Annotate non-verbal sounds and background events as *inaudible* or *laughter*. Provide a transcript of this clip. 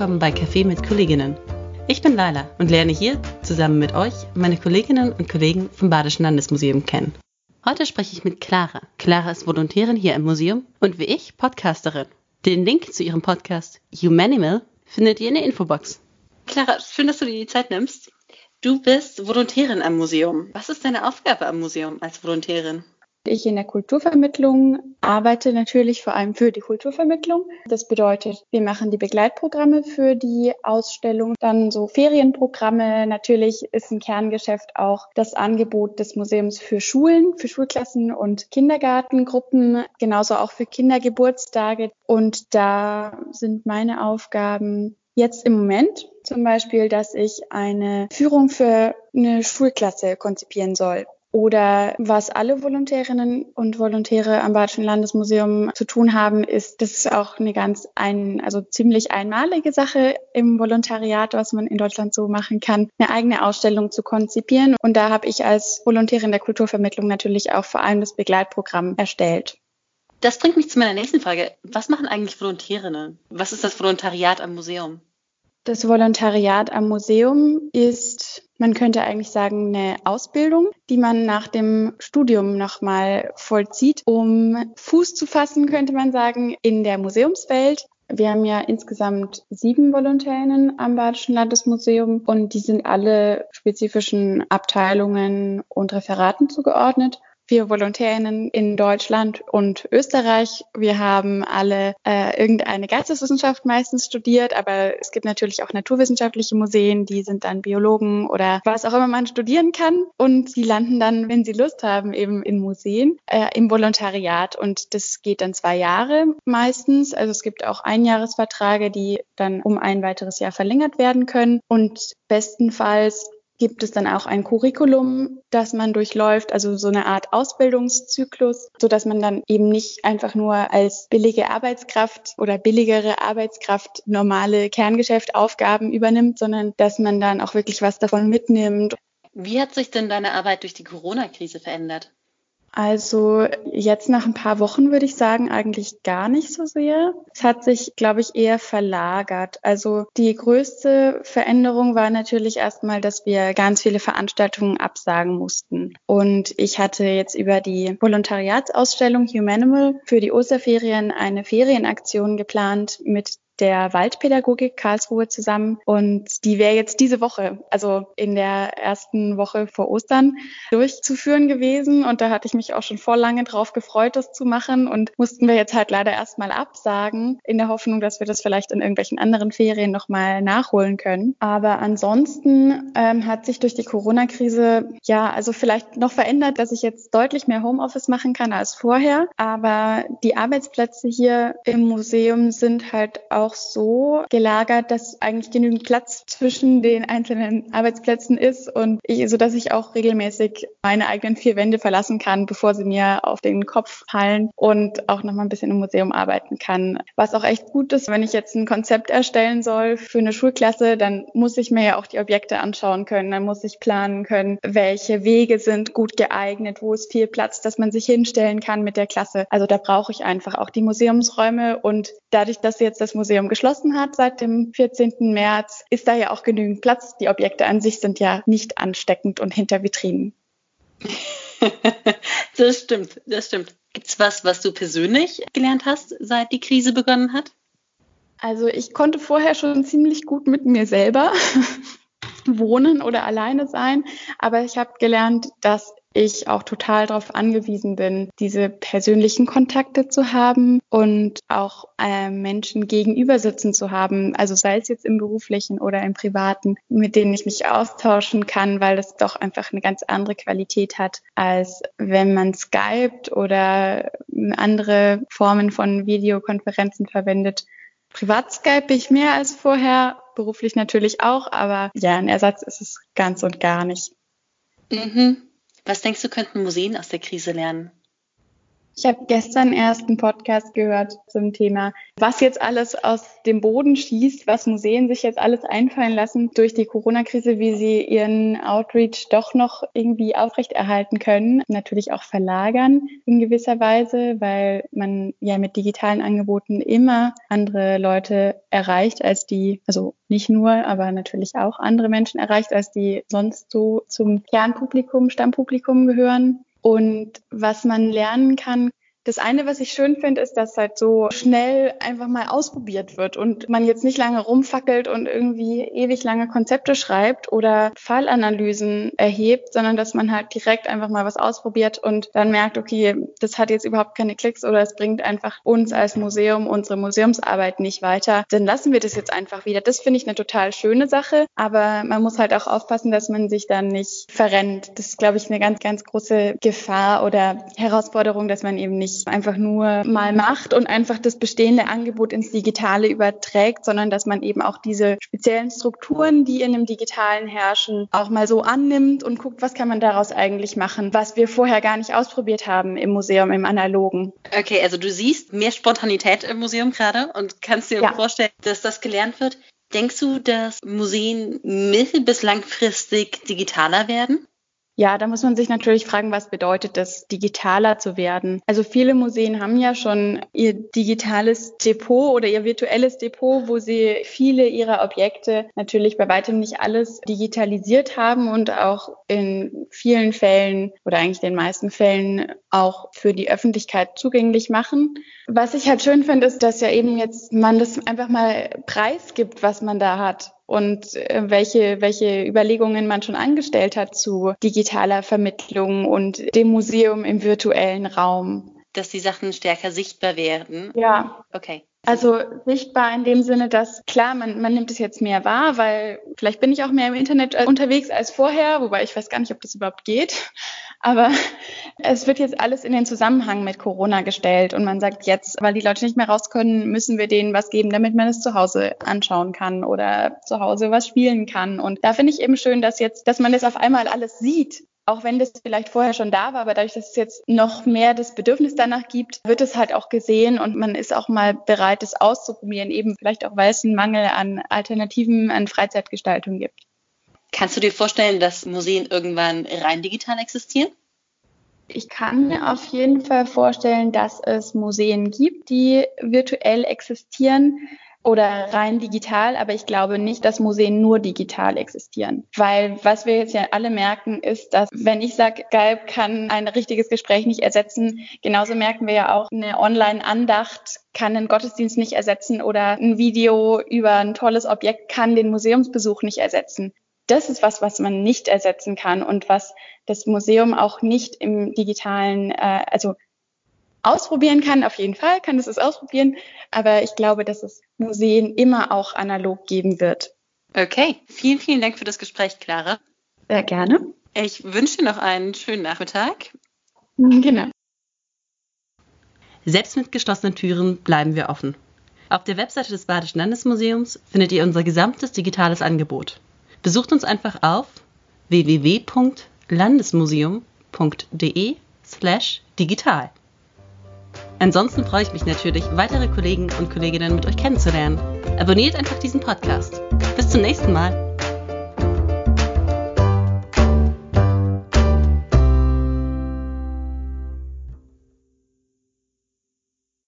willkommen bei Café mit Kolleginnen. Ich bin Laila und lerne hier zusammen mit euch meine Kolleginnen und Kollegen vom Badischen Landesmuseum kennen. Heute spreche ich mit Clara. Clara ist Volontärin hier im Museum und wie ich Podcasterin. Den Link zu ihrem Podcast Humanimal findet ihr in der Infobox. Clara, schön, dass du dir die Zeit nimmst. Du bist Volontärin am Museum. Was ist deine Aufgabe am Museum als Volontärin? Ich in der Kulturvermittlung arbeite natürlich vor allem für die Kulturvermittlung. Das bedeutet, wir machen die Begleitprogramme für die Ausstellung, dann so Ferienprogramme. Natürlich ist ein Kerngeschäft auch das Angebot des Museums für Schulen, für Schulklassen und Kindergartengruppen, genauso auch für Kindergeburtstage. Und da sind meine Aufgaben jetzt im Moment zum Beispiel, dass ich eine Führung für eine Schulklasse konzipieren soll. Oder was alle Volontärinnen und Volontäre am Badischen Landesmuseum zu tun haben, ist, das ist auch eine ganz ein, also ziemlich einmalige Sache im Volontariat, was man in Deutschland so machen kann, eine eigene Ausstellung zu konzipieren. Und da habe ich als Volontärin der Kulturvermittlung natürlich auch vor allem das Begleitprogramm erstellt. Das bringt mich zu meiner nächsten Frage. Was machen eigentlich Volontärinnen? Was ist das Volontariat am Museum? Das Volontariat am Museum ist, man könnte eigentlich sagen, eine Ausbildung, die man nach dem Studium nochmal vollzieht, um Fuß zu fassen, könnte man sagen, in der Museumswelt. Wir haben ja insgesamt sieben Volontärinnen am Badischen Landesmuseum und die sind alle spezifischen Abteilungen und Referaten zugeordnet wir Volontärinnen in Deutschland und Österreich. Wir haben alle äh, irgendeine Geisteswissenschaft meistens studiert, aber es gibt natürlich auch naturwissenschaftliche Museen, die sind dann Biologen oder was auch immer man studieren kann. Und die landen dann, wenn sie Lust haben, eben in Museen, äh, im Volontariat. Und das geht dann zwei Jahre meistens. Also es gibt auch Einjahresverträge, die dann um ein weiteres Jahr verlängert werden können. Und bestenfalls gibt es dann auch ein Curriculum, das man durchläuft, also so eine Art Ausbildungszyklus, so dass man dann eben nicht einfach nur als billige Arbeitskraft oder billigere Arbeitskraft normale Kerngeschäftaufgaben übernimmt, sondern dass man dann auch wirklich was davon mitnimmt. Wie hat sich denn deine Arbeit durch die Corona-Krise verändert? Also jetzt nach ein paar Wochen würde ich sagen, eigentlich gar nicht so sehr. Es hat sich, glaube ich, eher verlagert. Also die größte Veränderung war natürlich erstmal, dass wir ganz viele Veranstaltungen absagen mussten. Und ich hatte jetzt über die Volontariatsausstellung Humanimal für die Osterferien eine Ferienaktion geplant mit der Waldpädagogik Karlsruhe zusammen. Und die wäre jetzt diese Woche, also in der ersten Woche vor Ostern, durchzuführen gewesen. Und da hatte ich mich auch schon vor lange drauf gefreut, das zu machen. Und mussten wir jetzt halt leider erstmal absagen, in der Hoffnung, dass wir das vielleicht in irgendwelchen anderen Ferien nochmal nachholen können. Aber ansonsten ähm, hat sich durch die Corona-Krise ja also vielleicht noch verändert, dass ich jetzt deutlich mehr Homeoffice machen kann als vorher, aber die Arbeitsplätze hier im Museum sind halt auch auch so gelagert, dass eigentlich genügend Platz zwischen den einzelnen Arbeitsplätzen ist und ich, so dass ich auch regelmäßig meine eigenen vier Wände verlassen kann, bevor sie mir auf den Kopf fallen und auch noch mal ein bisschen im Museum arbeiten kann. Was auch echt gut ist, wenn ich jetzt ein Konzept erstellen soll für eine Schulklasse, dann muss ich mir ja auch die Objekte anschauen können, dann muss ich planen können, welche Wege sind gut geeignet, wo ist viel Platz, dass man sich hinstellen kann mit der Klasse. Also da brauche ich einfach auch die Museumsräume und dadurch, dass jetzt das Museum Museum geschlossen hat seit dem 14. März, ist da ja auch genügend Platz. Die Objekte an sich sind ja nicht ansteckend und hinter Vitrinen. *laughs* das stimmt, das stimmt. Gibt es was, was du persönlich gelernt hast, seit die Krise begonnen hat? Also ich konnte vorher schon ziemlich gut mit mir selber *laughs* wohnen oder alleine sein, aber ich habe gelernt, dass ich auch total darauf angewiesen bin, diese persönlichen Kontakte zu haben und auch äh, Menschen gegenüber sitzen zu haben, also sei es jetzt im beruflichen oder im privaten, mit denen ich mich austauschen kann, weil das doch einfach eine ganz andere Qualität hat, als wenn man Skypt oder andere Formen von Videokonferenzen verwendet. Privat Skype ich mehr als vorher, beruflich natürlich auch, aber ja, ein Ersatz ist es ganz und gar nicht. Mhm. Was denkst du, könnten Museen aus der Krise lernen? Ich habe gestern erst einen Podcast gehört zum Thema, was jetzt alles aus dem Boden schießt, was Museen sich jetzt alles einfallen lassen durch die Corona-Krise, wie sie ihren Outreach doch noch irgendwie aufrechterhalten können. Natürlich auch verlagern in gewisser Weise, weil man ja mit digitalen Angeboten immer andere Leute erreicht als die, also nicht nur, aber natürlich auch andere Menschen erreicht, als die sonst so zum Kernpublikum, Stammpublikum gehören. Und was man lernen kann, das eine, was ich schön finde, ist, dass halt so schnell einfach mal ausprobiert wird und man jetzt nicht lange rumfackelt und irgendwie ewig lange Konzepte schreibt oder Fallanalysen erhebt, sondern dass man halt direkt einfach mal was ausprobiert und dann merkt, okay, das hat jetzt überhaupt keine Klicks oder es bringt einfach uns als Museum unsere Museumsarbeit nicht weiter. Dann lassen wir das jetzt einfach wieder. Das finde ich eine total schöne Sache, aber man muss halt auch aufpassen, dass man sich dann nicht verrennt. Das ist, glaube ich, eine ganz, ganz große Gefahr oder Herausforderung, dass man eben nicht nicht einfach nur mal macht und einfach das bestehende Angebot ins Digitale überträgt, sondern dass man eben auch diese speziellen Strukturen, die in dem Digitalen herrschen, auch mal so annimmt und guckt, was kann man daraus eigentlich machen, was wir vorher gar nicht ausprobiert haben im Museum, im Analogen. Okay, also du siehst mehr Spontanität im Museum gerade und kannst dir ja. vorstellen, dass das gelernt wird. Denkst du, dass Museen mittel- bis langfristig digitaler werden? Ja, da muss man sich natürlich fragen, was bedeutet das, digitaler zu werden? Also viele Museen haben ja schon ihr digitales Depot oder ihr virtuelles Depot, wo sie viele ihrer Objekte natürlich bei weitem nicht alles digitalisiert haben und auch in vielen Fällen oder eigentlich den meisten Fällen auch für die Öffentlichkeit zugänglich machen. Was ich halt schön finde, ist, dass ja eben jetzt man das einfach mal preisgibt, was man da hat und äh, welche, welche Überlegungen man schon angestellt hat zu digitaler Vermittlung und dem Museum im virtuellen Raum. Dass die Sachen stärker sichtbar werden. Ja. Okay. Also sichtbar in dem Sinne, dass klar, man, man nimmt es jetzt mehr wahr, weil vielleicht bin ich auch mehr im Internet äh, unterwegs als vorher, wobei ich weiß gar nicht, ob das überhaupt geht. Aber *laughs* es wird jetzt alles in den Zusammenhang mit Corona gestellt und man sagt jetzt, weil die Leute nicht mehr raus können, müssen wir denen was geben, damit man es zu Hause anschauen kann oder zu Hause was spielen kann. Und da finde ich eben schön, dass jetzt, dass man das auf einmal alles sieht auch wenn das vielleicht vorher schon da war, aber dadurch, dass es jetzt noch mehr das Bedürfnis danach gibt, wird es halt auch gesehen und man ist auch mal bereit, es auszuprobieren, eben vielleicht auch, weil es einen Mangel an Alternativen, an Freizeitgestaltung gibt. Kannst du dir vorstellen, dass Museen irgendwann rein digital existieren? Ich kann mir auf jeden Fall vorstellen, dass es Museen gibt, die virtuell existieren oder rein digital, aber ich glaube nicht, dass Museen nur digital existieren. Weil was wir jetzt ja alle merken, ist, dass wenn ich sage, Galb kann ein richtiges Gespräch nicht ersetzen, genauso merken wir ja auch, eine Online-Andacht kann einen Gottesdienst nicht ersetzen oder ein Video über ein tolles Objekt kann den Museumsbesuch nicht ersetzen. Das ist was, was man nicht ersetzen kann und was das Museum auch nicht im digitalen, äh, also ausprobieren kann. Auf jeden Fall kann es es ausprobieren, aber ich glaube, dass es Museen immer auch analog geben wird. Okay, vielen, vielen Dank für das Gespräch, Clara. Sehr gerne. Ich wünsche dir noch einen schönen Nachmittag. Genau. Selbst mit geschlossenen Türen bleiben wir offen. Auf der Webseite des Badischen Landesmuseums findet ihr unser gesamtes digitales Angebot. Besucht uns einfach auf www.landesmuseum.de slash digital. Ansonsten freue ich mich natürlich, weitere Kollegen und Kolleginnen mit euch kennenzulernen. Abonniert einfach diesen Podcast. Bis zum nächsten Mal.